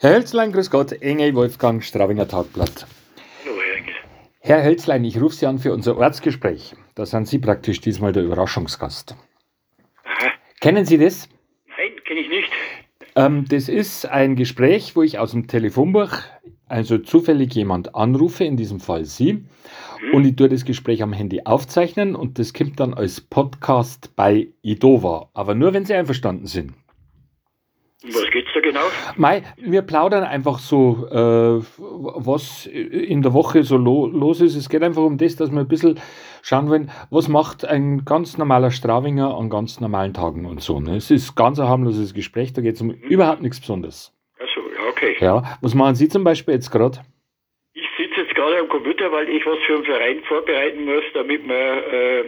Herr Hölzlein, grüß Gott, Engel Wolfgang Straubinger Tagblatt. Hallo, Herr Engel. Herr Hölzlein, ich rufe Sie an für unser Ortsgespräch. Da sind Sie praktisch diesmal der Überraschungsgast. Aha. Kennen Sie das? Nein, kenne ich nicht. Ähm, das ist ein Gespräch, wo ich aus dem Telefonbuch also zufällig jemand anrufe, in diesem Fall Sie, und ich tue das Gespräch am Handy aufzeichnen und das kommt dann als Podcast bei Idova, aber nur wenn Sie einverstanden sind. Was geht's da genau? Mei, wir plaudern einfach so, äh, was in der Woche so lo los ist. Es geht einfach um das, dass wir ein bisschen schauen wollen, was macht ein ganz normaler Straubinger an ganz normalen Tagen und so. Ne? Es ist ganz ein harmloses Gespräch, da geht es um überhaupt nichts Besonderes. Achso, ja, okay. Ja, was machen Sie zum Beispiel jetzt gerade? Ich sitze jetzt gerade am Computer, weil ich was für einen Verein vorbereiten muss, damit wir äh,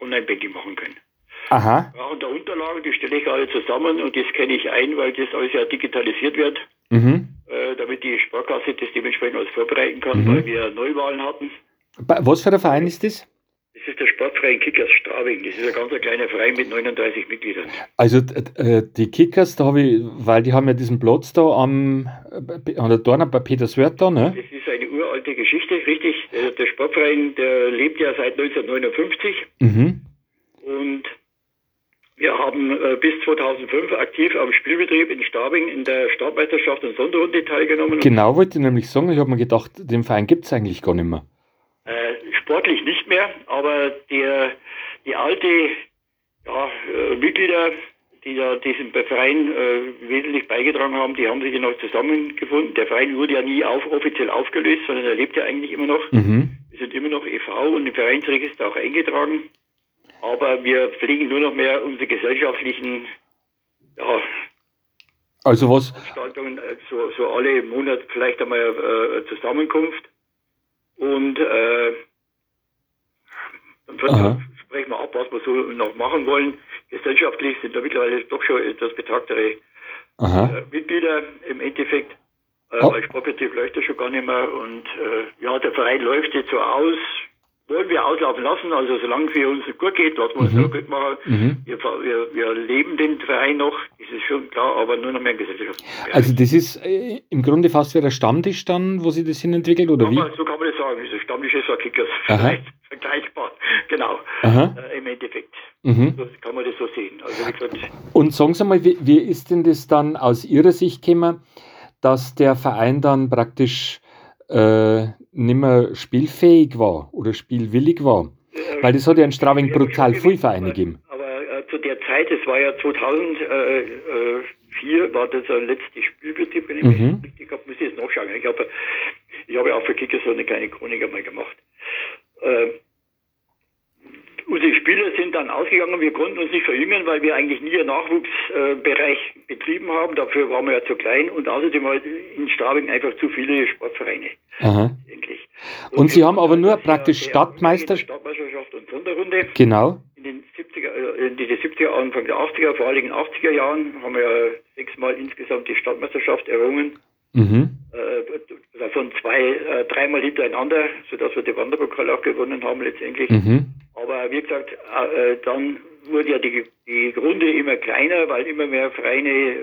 Online-Banking machen können. Aha, brauchen da Unterlagen, die stelle ich alle zusammen und das kenne ich ein, weil das alles ja digitalisiert wird, mhm. äh, damit die Sparkasse das dementsprechend alles vorbereiten kann, Mhm. weil wir Neuwahlen hatten. Bei- Was für ein Verein ist das? Das ist der Sportverein Kickers Straubing. Das ist ein ganz kleiner Verein mit 39 Mitgliedern. Also äh, die Kickers, da habe ich, weil die haben ja diesen Platz da am, äh, an der Dorner bei Peterswörth da, ne? Das ist eine uralte Geschichte, richtig. Äh, Der Sportverein, der lebt ja seit 1959 Mhm. und wir haben äh, bis 2005 aktiv am Spielbetrieb in Stabing in der Stabmeisterschaft und Sonderrunde teilgenommen. Genau wollte ich nämlich sagen, ich habe mir gedacht, den Verein gibt es eigentlich gar nicht mehr. Äh, sportlich nicht mehr, aber der, die alte ja, äh, Mitglieder, die da diesem Verein äh, wesentlich beigetragen haben, die haben sich ja noch zusammengefunden. Der Verein wurde ja nie auf, offiziell aufgelöst, sondern er lebt ja eigentlich immer noch. Mhm. Wir sind immer noch e.V. und im Vereinsregister auch eingetragen. Aber wir pflegen nur noch mehr unsere gesellschaftlichen ja, Also was, Veranstaltungen, äh, so, so alle Monat vielleicht einmal äh, Zusammenkunft. Und äh, dann sprechen wir ab, was wir so noch machen wollen. Gesellschaftlich sind da mittlerweile doch schon etwas betagtere äh, Mitglieder im Endeffekt. Äh, Oh. Weil Sportbetrieb läuft ja schon gar nicht mehr. Und äh, ja, der Verein läuft jetzt so aus. Wollen wir auslaufen lassen, also solange es für uns gut geht, lassen wir uns Mhm. so gut machen. mhm. Wir, wir, wir leben den Verein noch, das ist schon klar, aber nur noch mehr in Gesellschaft. Also das ist äh, im Grunde fast wie der Stammtisch dann, wo sich das hin entwickelt, oder so, wie? kann man- so kann man das sagen, diese Stammtisch ist ein Kickers, vielleicht vergleichbar, genau, äh, im Endeffekt. mhm. So kann man das so sehen. Also Und sagen Sie mal, wie, wie ist denn das dann aus Ihrer Sicht gekommen, dass der Verein dann praktisch äh, nicht mehr spielfähig war oder spielwillig war? äh, Weil das hat ja in Straubing Ja, brutal gewesen, Vereine aber- gegeben. Aber äh, zu der Zeit, es war ja 2004, war das der letzte Spielbetrieb, wenn ich Mhm. mich richtig habe, muss ich jetzt nachschauen. Ich habe, ich habe auch für Kicker so eine kleine Chronik einmal gemacht. Äh, unsere Spieler sind dann ausgegangen, wir konnten uns nicht verjüngen, weil wir eigentlich nie einen Nachwuchsbereich betrieben haben. Dafür waren wir ja zu klein und außerdem halt in Straubing einfach zu viele Sportvereine. Aha. Endlich. Und Sie haben aber nur praktisch der Stadtmeister- Stadtmeisterschaft und Sonderrunde Genau. in den 70er, äh, in den 70er, Anfang der 80er, vor allem in den 80er Jahren haben wir ja sechsmal insgesamt die Stadtmeisterschaft errungen. Mhm. Äh, davon zwei, äh, dreimal hintereinander, sodass wir den Wanderpokal auch gewonnen haben letztendlich. Mhm. Aber wie gesagt, äh, dann wurde ja die, die Runde immer kleiner, weil immer mehr Vereine äh,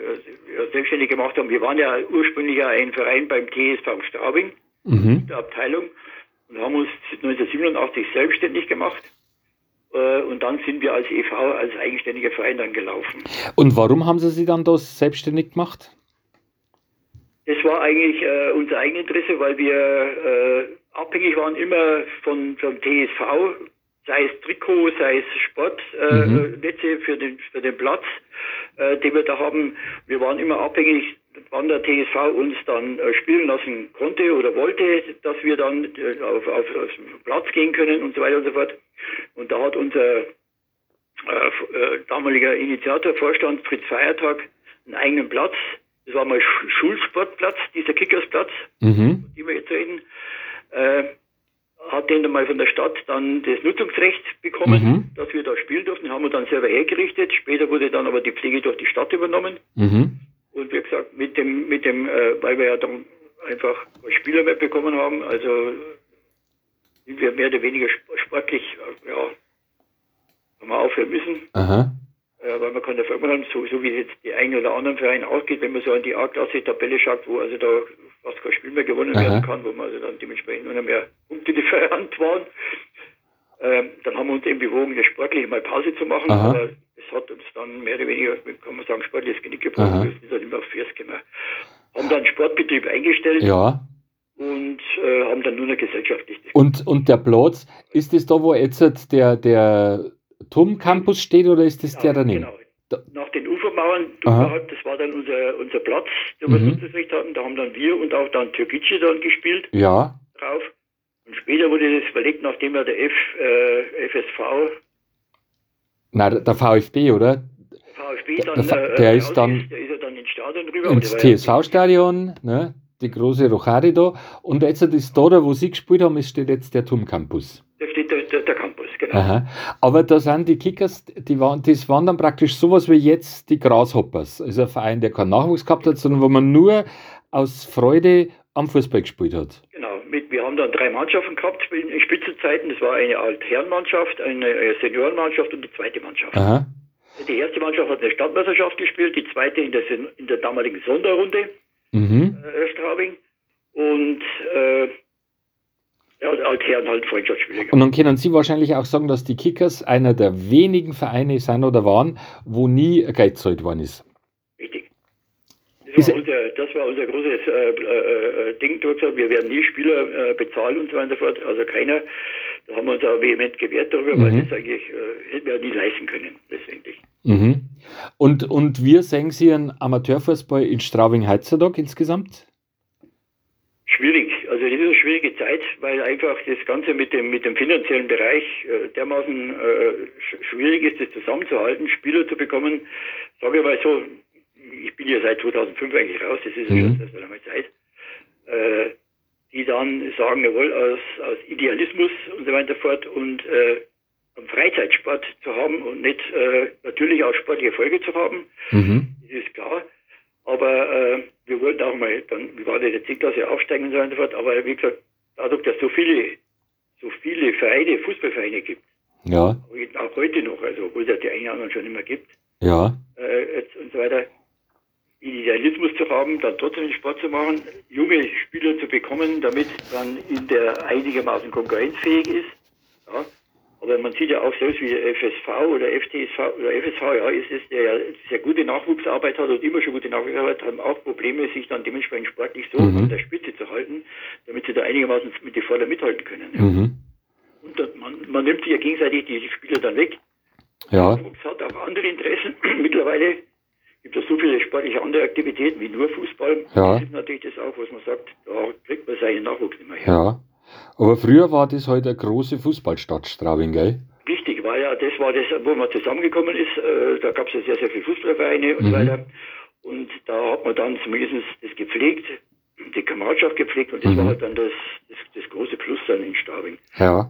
selbstständig gemacht haben. Wir waren ja ursprünglich ein Verein beim TSV Straubing, Mhm. der Abteilung, und haben uns 1987 selbstständig gemacht. Äh, Und dann sind wir als e.V., als eigenständiger Verein dann gelaufen. Und warum haben Sie sich dann das selbstständig gemacht? Das war eigentlich äh, unser Eigeninteresse, weil wir äh, abhängig waren immer von vom TSV, sei es Trikot, sei es Sportnetze Mhm. äh, Netze für den für den Platz, äh, den wir da haben. Wir waren immer abhängig, wann der TSV uns dann äh, spielen lassen konnte oder wollte, dass wir dann äh, auf, auf, auf den Platz gehen können und so weiter und so fort. Und da hat unser äh, äh, damaliger Initiator, Vorstand Fritz Feiertag, einen eigenen Platz. Das war mal Sch Schulsportplatz, dieser Kickersplatz, Mhm. die wir jetzt reden. Äh, hat den dann mal von der Stadt dann das Nutzungsrecht bekommen, Mhm. dass wir da spielen durften, haben wir dann selber hergerichtet. Später wurde dann aber die Pflege durch die Stadt übernommen. Mhm. Und wie gesagt, mit dem, mit dem, äh, weil wir ja dann einfach Spieler mehr bekommen haben, also sind wir mehr oder weniger sp- sportlich, äh, ja, haben wir aufhören müssen. Aha. Äh, weil man kann ja vermitteln, so, so wie jetzt die einen oder anderen Vereine auch geht, wenn man so an die A-Klasse-Tabelle schaut, wo also da fast kein Spiel mehr gewonnen Aha. werden kann, wo man also dann dementsprechend nur noch mehr Punkte different waren. Ähm, dann haben wir uns eben bewogen, eine sportliche mal Pause zu machen, Aha. aber es hat uns dann mehr oder weniger, kann man sagen, sportliches Genick gebrochen, Aha. wir sind dann immer auf Vers gekommen. Haben dann Sportbetrieb eingestellt Ja. und äh, haben dann nur noch gesellschaftlich das Und, und der Platz, ist das da, wo jetzt der, der TUM-Campus steht oder ist das der daneben? Genau. Da- Nach den Ufermauern, das war dann unser, unser Platz, den wir Mhm. Recht hatten. Da haben dann wir und auch dann Türkgücü dann gespielt Ja. drauf. Und später wurde das verlegt, nachdem ja der F, äh, FSV, Na, der VfB, oder? VfB Der- dann der äh, der äh, ist dann- der ist ja dann ins Stadion rüber. Ins der TSV-Stadion, ne? Die große Rochade da. Und jetzt ist da, wo Sie gespielt haben, ist steht jetzt der TUM-Campus. Da steht der, der, der Campus, genau. Aha. Aber da sind die Kickers, die waren, das waren dann praktisch sowas wie jetzt die Grasshoppers. Also ein Verein, der keinen Nachwuchs gehabt hat, sondern wo man nur aus Freude am Fußball gespielt hat. Genau, mit, wir haben dann drei Mannschaften gehabt in, Spitzenzeiten. Das war eine Altherrenmannschaft, eine Seniorenmannschaft und die zweite Mannschaft. Aha. Die erste Mannschaft hat eine Stadtmeisterschaft gespielt, die zweite in der, in der damaligen Sonderrunde, Mhm. äh, Straubing. Und äh, ja, Altherren halt Freundschaftsspiele. Und dann können Sie wahrscheinlich auch sagen, dass die Kickers einer der wenigen Vereine sind oder waren, wo nie Geld gezahlt worden ist. Richtig. Das war, unser, das war unser großes äh, äh, äh, Ding. dort Wir werden nie Spieler äh, bezahlen und so weiter und so fort. Also keiner. Da haben wir uns auch vehement gewehrt darüber, weil Mhm. das eigentlich äh, hätten wir nie leisten können, letztendlich. Mhm. Und, und wir sehen Sie einen Amateurfußball in Straubing-Heizerdorf insgesamt? Schwierig, also das ist eine schwierige Zeit, weil einfach das Ganze mit dem mit dem finanziellen Bereich äh, dermaßen äh, sch schwierig ist, das zusammenzuhalten, Spieler zu bekommen. Sage ich mal so, ich bin ja seit 2005 eigentlich raus, das ist ja Mhm. schon das ist lange Zeit, äh, die dann sagen, jawohl, aus, aus Idealismus und so weiter fort und äh, Freizeitsport zu haben und nicht äh, natürlich auch sportliche Erfolge zu haben, Mhm. das ist klar. Aber äh, wir wollten auch mal, dann, wir waren in der C-Klasse aufsteigen und so weiter fort, aber wie gesagt, dadurch, dass so viele, so viele Vereine, Fußballvereine gibt, Ja, auch heute noch, also obwohl es ja die einen oder anderen schon immer gibt, ja. äh, und so weiter, Idealismus zu haben, dann trotzdem den Sport zu machen, junge Spieler zu bekommen, damit man in der einigermaßen konkurrenzfähig ist. Ja. Aber man sieht ja auch selbst wie der FSV oder FTSV oder FSV, ja, ist es, der ja sehr gute Nachwuchsarbeit hat und immer schon gute Nachwuchsarbeit haben auch Probleme, sich dann dementsprechend sportlich so Mhm. an der Spitze zu halten, damit sie da einigermaßen mit die Vorder mithalten können. Ja. Mhm. Und dann, man, man nimmt sich ja gegenseitig die Spieler dann weg. Ja, Nachwuchs hat auch andere Interessen. Mittlerweile gibt es so viele sportliche andere Aktivitäten wie nur Fußball. Ja. Das ist natürlich das auch, was man sagt, da kriegt man seinen Nachwuchs nicht mehr her. ja. Aber früher war das halt eine große Fußballstadt, Straubing, gell? Wichtig war ja, das war das, wo man zusammengekommen ist. Äh, da gab es ja sehr, sehr viele Fußballvereine und Mhm. so weiter. Und da hat man dann zumindest das gepflegt, die Kameradschaft gepflegt und das Mhm. war halt dann das, das, das große Plus dann in Straubing. Ja,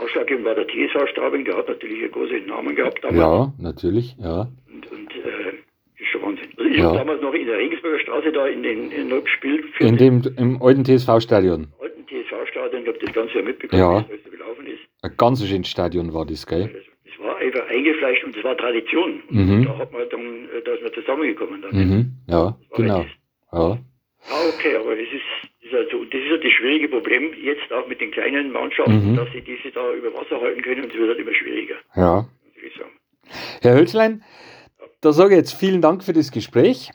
Ausschlaggebend war der TSV Straubing, der hat natürlich einen großen Namen gehabt damals. ja, natürlich, ja. Und, und äh, das ist schon Wahnsinn. Also ich Ja. habe damals noch in der Regensburger Straße da in den in Nord gespielt, In dem, im alten TSV-Stadion. alten TSV-Stadion. Ich habe das Ganze ja mitbekommen, Ja. alles so gelaufen ist. Ein ganz schönes Stadion war das, gell? Das, das war einfach eingefleischt und das war Tradition. Mhm. da hat man dann, äh, da ist man zusammengekommen dann. Mhm. Ja, genau. halt Ja. Ah, okay, aber das ist, also, das ist ja das schwierige Problem jetzt auch mit den kleinen Mannschaften, Mhm. dass sie diese da über Wasser halten können und es wird halt immer schwieriger, ja. Herr Hölzlein, da sage ich jetzt vielen Dank für das Gespräch.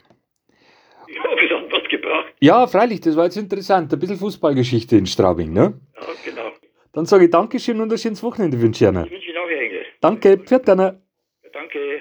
Ich hoffe, es hat was gebracht. Ja, freilich, das war jetzt interessant. Ein bisschen Fußballgeschichte in Straubing, ne? Ja, genau. Dann sage ich Dankeschön und ein schönes Wochenende wünsche ich Ihnen. Ich wünsche Ihnen auch, Herr Engel. Danke, pfiat gerne. Danke.